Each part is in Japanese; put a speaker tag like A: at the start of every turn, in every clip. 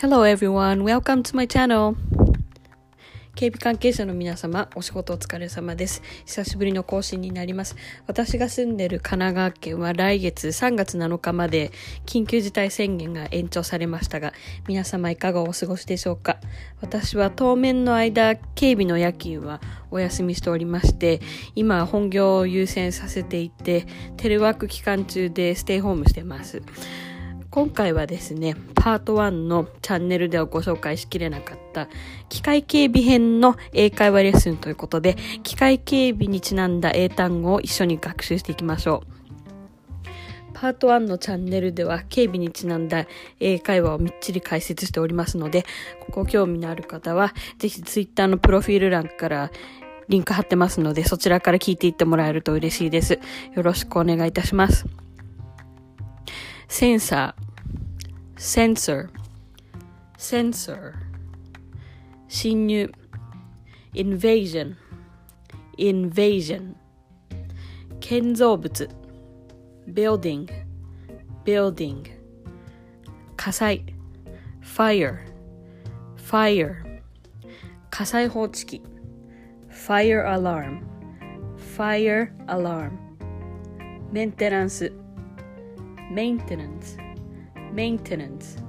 A: Hello everyone, welcome to my channel. 警備関係者の皆様、お仕事お疲れ様です。久しぶりの更新になります。私が住んでいる神奈川県は来月3月7日まで緊急事態宣言が延長されましたが、皆様いかがお過ごしでしょうか？私は当面の間、警備の夜勤はお休みしておりまして、今本業を優先させていて、テレワーク期間中でステイホームしてます。今回はですね、パート1のチャンネルではご紹介しきれなかった機械警備編の英会話レッスンということで、機械警備にちなんだ英単語を一緒に学習していきましょう。パート1のチャンネルでは警備にちなんだ英会話をみっちり解説しておりますので、ご興味のある方は、ぜひ Twitter のプロフィール欄からリンク貼ってますので、そちらから聞いていってもらえると嬉しいです。よろしくお願いいたします。センサー、sensor, sensor, 侵入、invasion, invasion, 建造物、building, building, 火災、fire, fire, 火災報知器、fire alarm, fire alarm, メンテナンス、maintenance. Maintenance.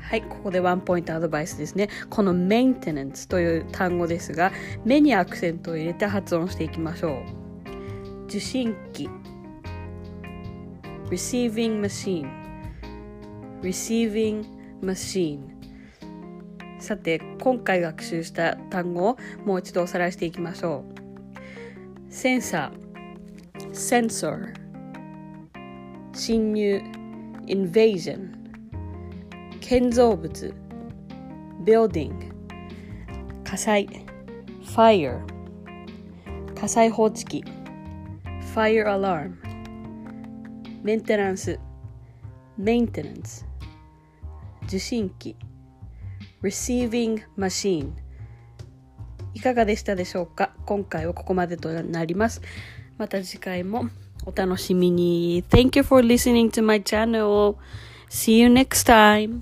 A: はいここでワンポイントアドバイスですね。この maintenance という単語ですが目にアクセントを入れて発音していきましょう。受信機。receiving machine. receiving machine. さて今回学習した単語をもう一度おさらいしていきましょう。センサー sensor. 侵入 invasion 建造物 building 火災 fire 火災報知器 fire alarm メンテナンス maintenance 受信機 receiving machine いかがでしたでしょうか今回はここまでとなりますまた次回もお楽しみに。Thank you for listening to my channel. See you next time.